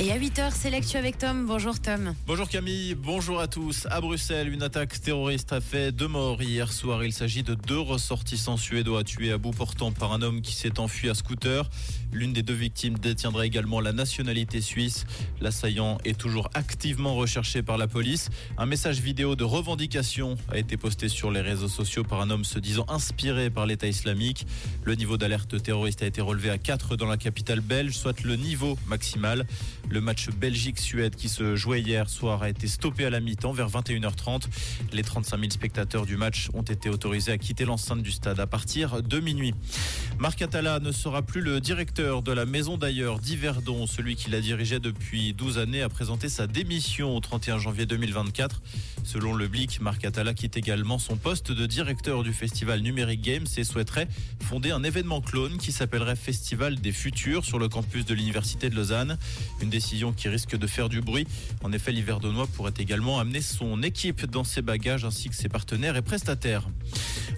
Et à 8h, c'est l'actu avec Tom. Bonjour Tom. Bonjour Camille, bonjour à tous. À Bruxelles, une attaque terroriste a fait deux morts hier soir. Il s'agit de deux ressortissants suédois tués à bout portant par un homme qui s'est enfui à scooter. L'une des deux victimes détiendra également la nationalité suisse. L'assaillant est toujours activement recherché par la police. Un message vidéo de revendication a été posté sur les réseaux sociaux par un homme se disant inspiré par l'État islamique. Le niveau d'alerte terroriste a été relevé à 4 dans la capitale belge, soit le niveau maximal. Le match Belgique-Suède qui se jouait hier soir a été stoppé à la mi-temps vers 21h30. Les 35 000 spectateurs du match ont été autorisés à quitter l'enceinte du stade à partir de minuit. Marc Atala ne sera plus le directeur de la maison d'ailleurs d'Yverdon. Celui qui la dirigeait depuis 12 années a présenté sa démission au 31 janvier 2024. Selon le Blick, Marc Atala quitte également son poste de directeur du festival Numérique Games et souhaiterait fonder un événement clone qui s'appellerait Festival des Futurs sur le campus de l'Université de Lausanne. Décision qui risque de faire du bruit. En effet, l'Hiverdonnois pourrait également amener son équipe dans ses bagages ainsi que ses partenaires et prestataires.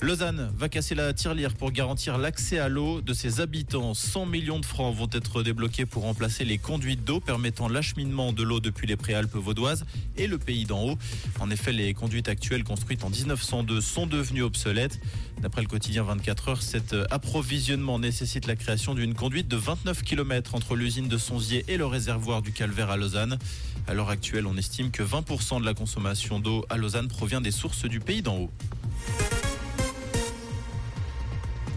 Lausanne va casser la tirelire pour garantir l'accès à l'eau de ses habitants. 100 millions de francs vont être débloqués pour remplacer les conduites d'eau permettant l'acheminement de l'eau depuis les préalpes vaudoises et le pays d'en haut. En effet, les conduites actuelles construites en 1902 sont devenues obsolètes. D'après le quotidien 24 heures, cet approvisionnement nécessite la création d'une conduite de 29 km entre l'usine de Sonzier et le réservoir du Calvaire à Lausanne. À l'heure actuelle, on estime que 20% de la consommation d'eau à Lausanne provient des sources du pays d'en haut.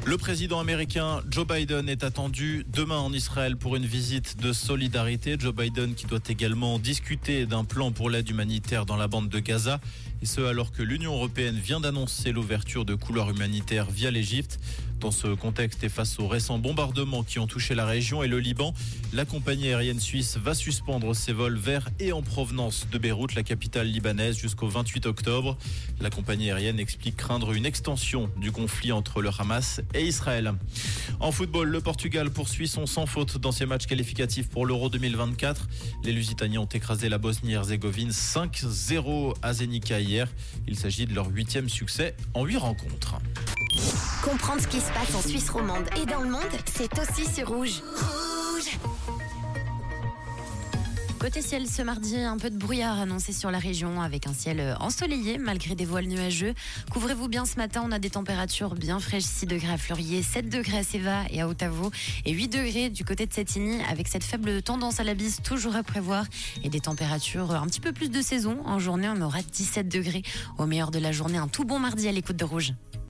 Le président américain Joe Biden est attendu demain en Israël pour une visite de solidarité. Joe Biden qui doit également discuter d'un plan pour l'aide humanitaire dans la bande de Gaza. Et ce alors que l'Union européenne vient d'annoncer l'ouverture de couloirs humanitaires via l'Égypte. Dans ce contexte et face aux récents bombardements qui ont touché la région et le Liban, la compagnie aérienne suisse va suspendre ses vols vers et en provenance de Beyrouth, la capitale libanaise, jusqu'au 28 octobre. La compagnie aérienne explique craindre une extension du conflit entre le Hamas et Israël. En football, le Portugal poursuit son sans faute dans ses matchs qualificatifs pour l'Euro 2024. Les Lusitaniens ont écrasé la Bosnie-Herzégovine 5-0 à Zenica hier. Il s'agit de leur huitième succès en huit rencontres. Comprendre ce qui se passe en Suisse romande et dans le monde, c'est aussi sur Rouge. Rouge Côté ciel, ce mardi, un peu de brouillard annoncé sur la région avec un ciel ensoleillé malgré des voiles nuageux. Couvrez-vous bien ce matin, on a des températures bien fraîches, 6 degrés à Fleurier, 7 degrés à Séva et à Ottavo et 8 degrés du côté de Sétigny avec cette faible tendance à la bise toujours à prévoir et des températures un petit peu plus de saison. En journée, on aura 17 degrés. Au meilleur de la journée, un tout bon mardi à l'écoute de Rouge.